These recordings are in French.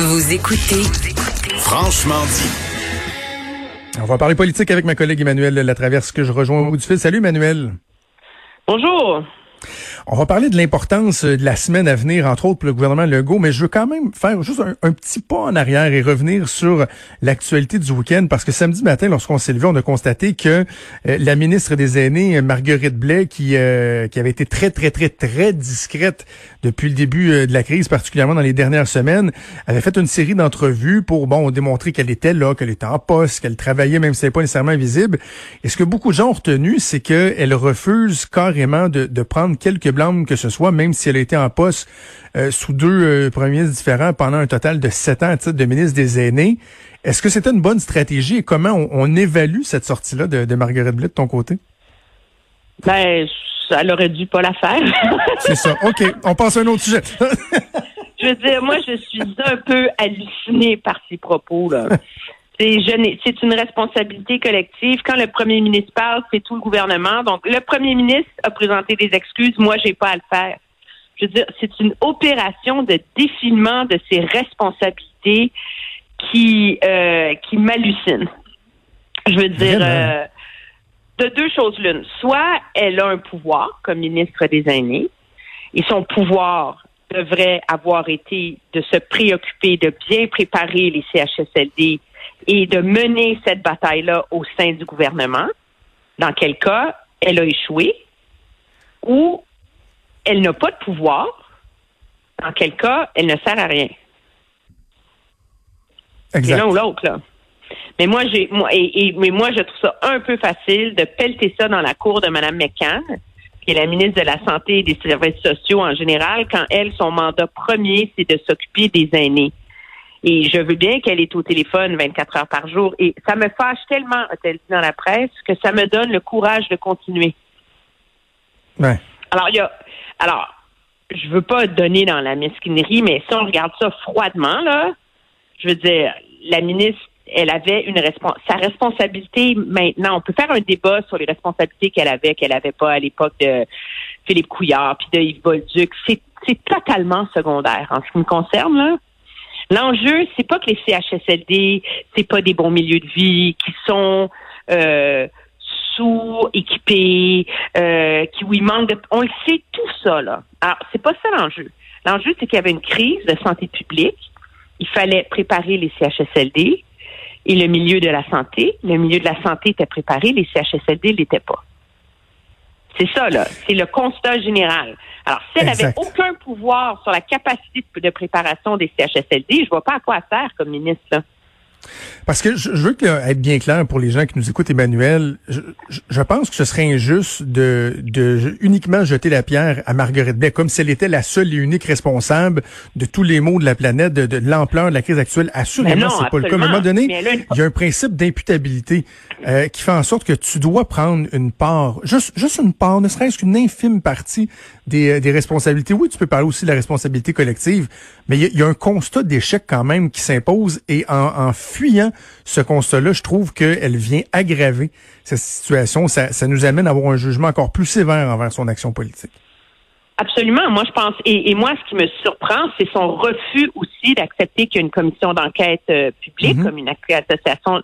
Vous écoutez Franchement dit. On va parler politique avec ma collègue Emmanuel Latraverse que je rejoins au bout du fil. Salut Emmanuel. Bonjour. On va parler de l'importance de la semaine à venir, entre autres pour le gouvernement Legault, mais je veux quand même faire juste un, petit pas en arrière et revenir sur l'actualité du week-end, parce que samedi matin, lorsqu'on s'est levé, on a constaté que euh, la ministre des Aînés, Marguerite Blais, qui, euh, qui avait été très, très, très, très discrète depuis le début euh, de la crise, particulièrement dans les dernières semaines, avait fait une série d'entrevues pour, bon, démontrer qu'elle était là, qu'elle était en poste, qu'elle travaillait, même si n'est pas nécessairement visible. Et ce que beaucoup de gens ont retenu, c'est qu'elle refuse carrément de, de prendre quelques que ce soit, même si elle a été en poste euh, sous deux euh, premiers différents pendant un total de sept ans à titre de ministre des Aînés. Est-ce que c'était une bonne stratégie et comment on, évalue cette sortie-là de, de Marguerite Blais de ton côté? Ben, elle aurait dû pas la faire. C'est ça. OK. On passe à un autre sujet. je veux dire, moi, je suis un peu hallucinée par ces propos, là. C'est une responsabilité collective. Quand le premier ministre parle, c'est tout le gouvernement. Donc, le premier ministre a présenté des excuses. Moi, j'ai pas à le faire. Je veux dire, c'est une opération de défilement de ses responsabilités qui euh, qui m'hallucine. Je veux dire, euh, de deux choses l'une. Soit elle a un pouvoir comme ministre des aînés, et son pouvoir devrait avoir été de se préoccuper de bien préparer les CHSLD et de mener cette bataille-là au sein du gouvernement, dans quel cas elle a échoué, ou elle n'a pas de pouvoir, dans quel cas elle ne sert à rien. C'est l'un ou l'autre, là. Mais moi, j'ai, moi, et, mais moi, je trouve ça un peu facile de pelleter ça dans la cour de Mme McCann, qui est la ministre de la Santé et des Services sociaux en général, quand elle, son mandat premier, c'est de s'occuper des aînés. Et je veux bien qu'elle est au téléphone 24 heures par jour. Et ça me fâche tellement, a-t-elle dit dans la presse, que ça me donne le courage de continuer. Ouais. Alors, il y a, alors, je veux pas donner dans la mesquinerie, mais si on regarde ça froidement, là, je veux dire, la ministre, elle avait une sa responsabilité maintenant. On peut faire un débat sur les responsabilités qu'elle avait, qu'elle avait pas à l'époque de Philippe Couillard puis de Yves Bolduc. C'est, c'est totalement secondaire en ce qui me concerne, là. L'enjeu, c'est pas que les CHSLD, c'est pas des bons milieux de vie qui sont euh, sous-équipés, euh, qui où il manque de. On le sait tout ça là. Alors c'est pas ça l'enjeu. L'enjeu, c'est qu'il y avait une crise de santé publique. Il fallait préparer les CHSLD et le milieu de la santé. Le milieu de la santé était préparé, les CHSLD l'étaient pas. C'est ça, là. C'est le constat général. Alors, si elle n'avait aucun pouvoir sur la capacité de préparation des CHSLD, je ne vois pas à quoi faire comme ministre. Là. Parce que je, veux être bien clair pour les gens qui nous écoutent, Emmanuel. Je, pense que ce serait injuste de, de uniquement jeter la pierre à Marguerite Blais, comme si elle était la seule et unique responsable de tous les maux de la planète, de, l'ampleur de la crise actuelle. Assurément, c'est pas le cas. À un moment donné, il y a un principe d'imputabilité euh, qui fait en sorte que tu dois prendre une part, juste, juste une part, ne serait-ce qu'une infime partie des, euh, des responsabilités. Oui, tu peux parler aussi de la responsabilité collective, mais il y, a un constat d'échec quand même qui s'impose et en, en fuyant ce constat-là, je trouve qu'elle vient aggraver cette situation. Ça, ça nous amène à avoir un jugement encore plus sévère envers son action politique. Absolument. Moi, je pense, et, moi, ce qui me surprend, c'est son refus aussi d'accepter qu'il y a une commission d'enquête euh, publique, mm-hmm. comme une association.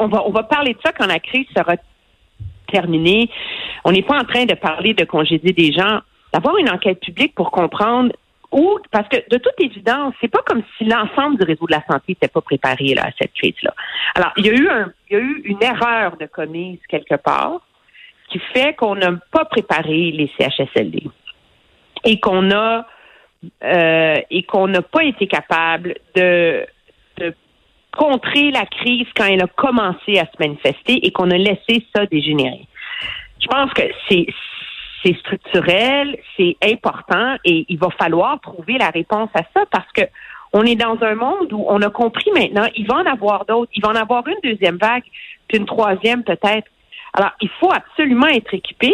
On va, on va parler de ça quand la crise sera terminée. On n'est pas en train de parler de congédier des gens. D'avoir une enquête publique pour comprendre ou parce que de toute évidence, c'est pas comme si l'ensemble du réseau de la santé n'était pas préparé là, à cette crise-là. Alors, il y a eu il y a eu une erreur de commise quelque part qui fait qu'on n'a pas préparé les CHSLD et qu'on a euh, et qu'on n'a pas été capable de, de contrer la crise quand elle a commencé à se manifester et qu'on a laissé ça dégénérer. Je pense que c'est c'est structurel, c'est important et il va falloir trouver la réponse à ça parce que on est dans un monde où on a compris maintenant, il va en avoir d'autres, il va en avoir une deuxième vague, puis une troisième peut-être. Alors, il faut absolument être équipé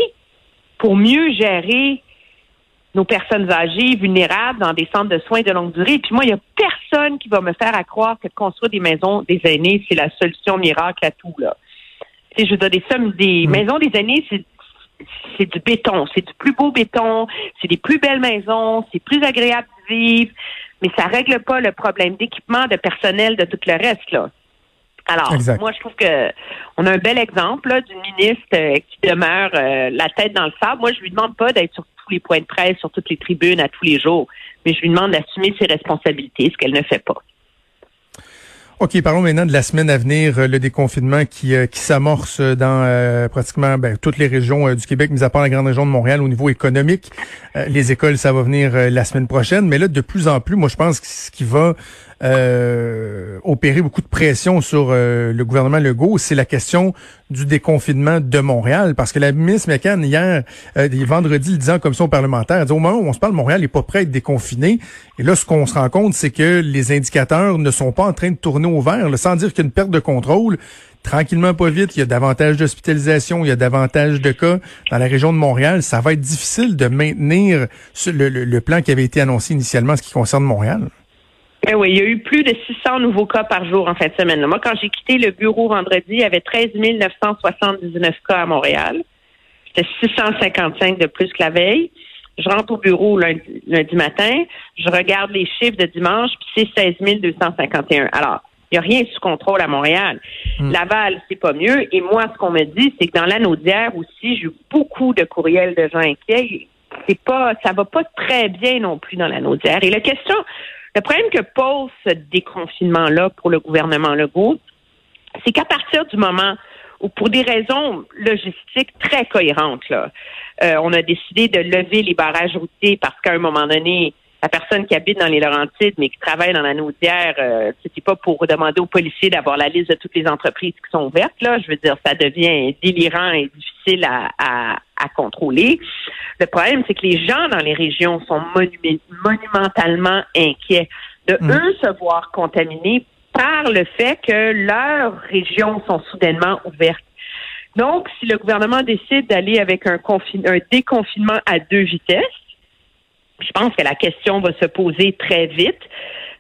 pour mieux gérer nos personnes âgées, vulnérables, dans des centres de soins de longue durée. Puis moi, il n'y a personne qui va me faire à croire que construire des maisons des aînés, c'est la solution miracle à tout, là. je veux dire, des sommes, des mm. maisons des aînés, c'est c'est du béton, c'est du plus beau béton, c'est des plus belles maisons, c'est plus agréable de inclusive, mais ça règle pas le problème d'équipement, de personnel, de tout le reste, là. Alors, moi, je trouve que on a un bel exemple d'une ministre euh, qui demeure euh, la tête dans le sable. Moi, je lui demande pas d'être sur les points de presse, sur toutes les tribunes à tous les jours, mais je lui demande d'assumer ses responsabilités, ce qu'elle ne fait pas. OK, parlons maintenant de la semaine à venir, euh, le déconfinement qui, qui s'amorce dans pratiquement ben, toutes les régions du Québec, mis à part la grande région de Montréal au niveau économique. les écoles, ça va venir la semaine prochaine, mais là, de plus en plus, moi, je pense que ce qui va euh, opérer beaucoup de pression sur euh, le gouvernement Legault, c'est la question du déconfinement de Montréal. Parce que la ministre McCann, hier, euh, vendredi, le disant en commission parlementaire, elle dit au moment où on se parle, Montréal n'est pas prêt à être déconfiné. Et là, ce qu'on se rend compte, c'est que les indicateurs ne sont pas en train de tourner au vert, sans dire qu'il y a une perte de contrôle tranquillement pas vite, il y a davantage d'hospitalisation, il y a davantage de cas dans la région de Montréal. Ça va être difficile de maintenir le, le plan qui avait été annoncé initialement en ce qui concerne Montréal. Eh oui, il y a eu plus de 600 nouveaux cas par jour en fin de semaine. Moi, quand j'ai quitté le bureau vendredi, il y avait 13 979 cas à Montréal. C'était 655 de plus que la veille. Je rentre au bureau lundi, matin, je regarde les chiffres de dimanche, puis c'est 16 251. Alors, il n'y a rien sous contrôle à Montréal. Hmm. Laval, c'est pas mieux. Et moi, ce qu'on me dit, c'est que dans l'anneau d'hier aussi, j'ai eu beaucoup de courriels de gens inquiets. C'est pas, ça va pas très bien non plus dans l'anneau d'hier. Et la question, le problème que pose ce déconfinement-là pour le gouvernement Legault, c'est qu'à partir du moment où, pour des raisons logistiques très cohérentes, là, euh, on a décidé de lever les barrages routiers parce qu'à un moment donné, la personne qui habite dans les Laurentides, mais qui travaille dans la Naudière, euh, c'était pas pour demander aux policiers d'avoir la liste de toutes les entreprises qui sont ouvertes. Là, je veux dire, ça devient délirant et difficile à, à, à contrôler. Le problème, c'est que les gens dans les régions sont monumentalement inquiets de mm. eux se voir contaminés par le fait que leurs régions sont soudainement ouvertes. Donc, si le gouvernement décide d'aller avec un, un déconfinement à deux vitesses, je pense que la question va se poser très vite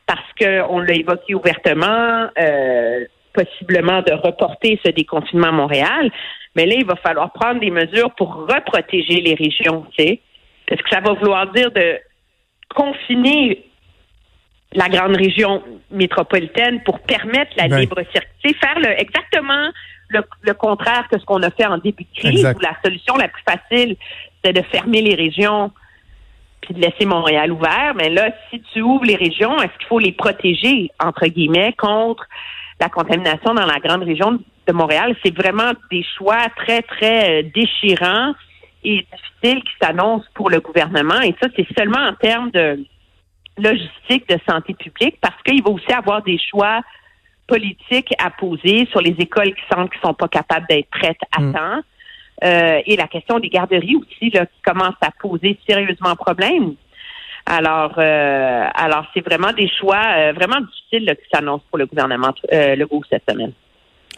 parce qu'on l'a évoqué ouvertement, euh, possiblement de reporter ce déconfinement à Montréal. Mais là, il va falloir prendre des mesures pour reprotéger les régions, tu sais. Est-ce que ça va vouloir dire de confiner la grande région métropolitaine pour permettre la libre circulation, faire le, exactement le, contraire que ce qu'on a fait en début de crise, où la solution la plus facile, c'est de fermer les régions puis de laisser Montréal ouvert. Mais là, si tu ouvres les régions, est-ce qu'il faut les protéger, entre guillemets, contre la contamination dans la grande région de Montréal? C'est vraiment des choix très, très euh, déchirants et difficiles qui s'annoncent pour le gouvernement. Et ça, c'est seulement en termes de logistique, de santé publique, parce qu'il va aussi avoir des choix politiques à poser sur les écoles qui sentent qu'ils sont pas capables d'être prêtes à mm. temps. Euh, et la question des garderies aussi là, qui commence à poser sérieusement problème. Alors, euh, alors c'est vraiment des choix euh, vraiment difficiles là, qui s'annoncent pour le gouvernement euh, Legault cette semaine.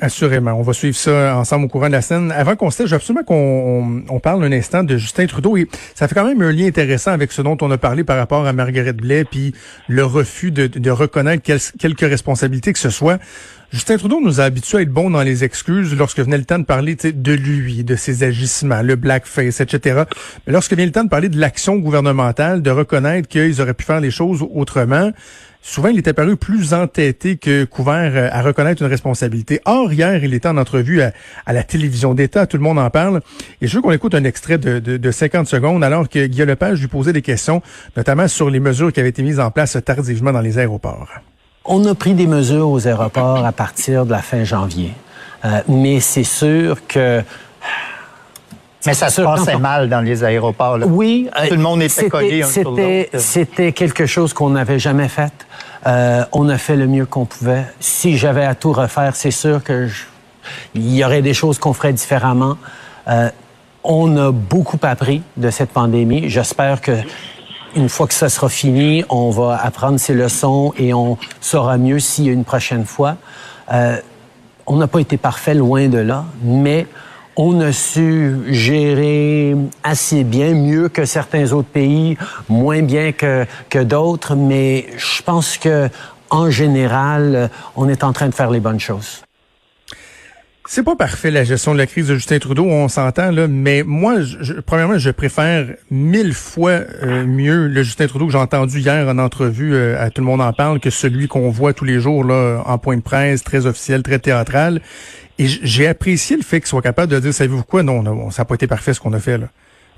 Assurément. On va suivre ça ensemble au courant de la scène. Avant qu'on se je veux absolument qu'on on parle un instant de Justin Trudeau. Et ça fait quand même un lien intéressant avec ce dont on a parlé par rapport à Margaret Blais, puis le refus de, de reconnaître quelques responsabilités que ce soit. Justin Trudeau nous a habitués à être bons dans les excuses lorsque venait le temps de parler de lui, de ses agissements, le blackface, etc. Mais lorsque vient le temps de parler de l'action gouvernementale, de reconnaître qu'ils auraient pu faire les choses autrement, souvent il était paru plus entêté que couvert euh, à reconnaître une responsabilité. Or, hier, il était en entrevue à, la télévision d'État, tout le monde en parle. Et je veux qu'on écoute un extrait de, de, 50 secondes alors que Guillaume Lepage lui posait des questions, notamment sur les mesures qui avaient été mises en place tardivement dans les aéroports. On a pris des mesures aux aéroports à partir de la fin janvier. Euh, mais c'est sûr que mais ça se passait mal dans les aéroports. Là. Oui. Euh, Tout le monde était collé C'était, c'était quelque chose qu'on n'avait jamais fait. Euh, on a fait le mieux qu'on pouvait. Si j'avais à tout refaire, c'est sûr que il y aurait des choses qu'on ferait différemment. Euh, on a beaucoup appris de cette pandémie. J'espère que une fois que ça sera fini, on va apprendre ces leçons et on saura mieux s'il y a une prochaine fois. Euh, on n'a pas été parfait, loin de là, mais on a su gérer assez bien, mieux que certains autres pays, moins bien que, d'autres, mais je pense que en général, on est en train de faire les bonnes choses. C'est pas parfait la gestion de la crise de Justin Trudeau, on s'entend là, mais moi, je, premièrement, je préfère mille fois euh, mieux le Justin Trudeau que j'ai entendu hier en entrevue euh, à Tout le monde en parle que celui qu'on voit tous les jours là en point de presse, très officiel, très théâtral. Et j'ai apprécié le fait qu'il soit capable de dire, savez-vous quoi, non, ça n'a pas été parfait ce qu'on a fait là.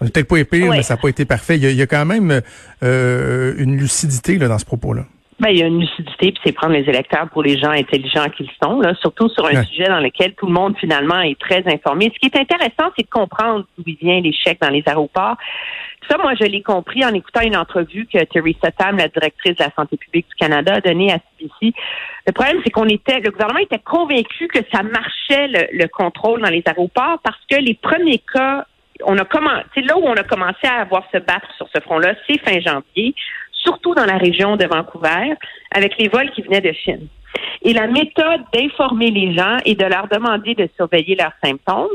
On n'est peut-être pas épais, mais ça n'a pas été parfait. Il y a, il y a quand même euh, une lucidité là, dans ce propos-là. Ben, il y a une lucidité, puis c'est prendre les électeurs pour les gens intelligents qu'ils sont, là, surtout sur un sujet dans lequel tout le monde finalement est très informé. Ce qui est intéressant, c'est de comprendre d'où vient l'échec dans les aéroports. Ça, moi, je l'ai compris en écoutant une entrevue que Theresa Tam, la directrice de la santé publique du Canada, a donnée à CBC. Le problème, c'est qu'on était, le gouvernement était convaincu que ça marchait le, le contrôle dans les aéroports parce que les premiers cas on a commencé, là où on a commencé à avoir se battre sur ce front-là, c'est fin janvier surtout dans la région de Vancouver, avec les vols qui venaient de Chine. Et la méthode d'informer les gens et de leur demander de surveiller leurs symptômes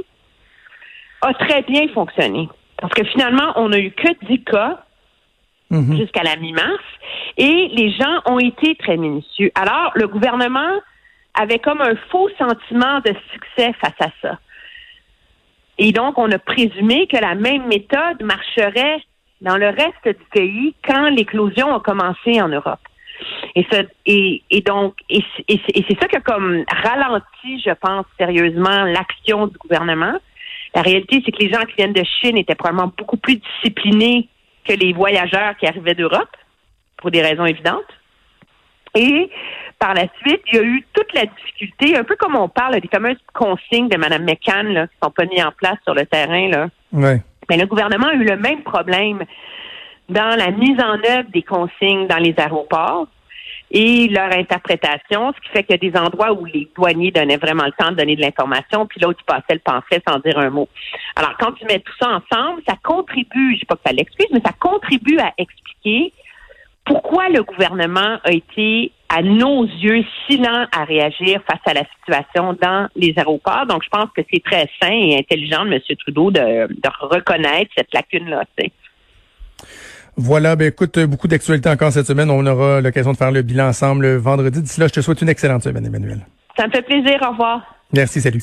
a très bien fonctionné. Parce que finalement, on n'a eu que 10 cas mhm. jusqu'à la mi-mars et les gens ont été très minutieux. Alors, le gouvernement avait comme un faux sentiment de succès face à ça. Et donc, on a présumé que la même méthode marcherait dans le reste du pays quand l'éclosion a commencé en Europe. Et, ce, et, et donc, et, c'est ça qui a comme ralenti, je pense, sérieusement l'action du gouvernement. La réalité, c'est que les gens qui viennent de Chine étaient probablement beaucoup plus disciplinés que les voyageurs qui arrivaient d'Europe, pour des raisons évidentes. Et par la suite, il y a eu toute la difficulté, un peu comme on parle des fameuses consignes de Mme McCann là, qui sont pas mises en place sur le terrain. Là. Ouais. Mais le gouvernement a eu le même problème dans la mise en œuvre des consignes dans les aéroports et leur interprétation, ce qui fait qu'il y a des endroits où les douaniers donnaient vraiment le temps de donner de l'information, puis l'autre, il passait le pamphlet sans dire un mot. Alors, quand tu mets tout ça ensemble, ça contribue, je sais pas que ça l'excuse, mais ça contribue à expliquer pourquoi le gouvernement a été, à nos yeux, si lent à réagir face à la situation dans les aéroports. Donc, je pense que c'est très sain et intelligent de M. Trudeau de, reconnaître cette lacune-là. Voilà, ben écoute, beaucoup d'actualités encore cette semaine. On aura l'occasion de faire le bilan ensemble vendredi. D'ici là, je te souhaite une excellente semaine, Emmanuel. Ça me fait plaisir. Au revoir. Merci, salut.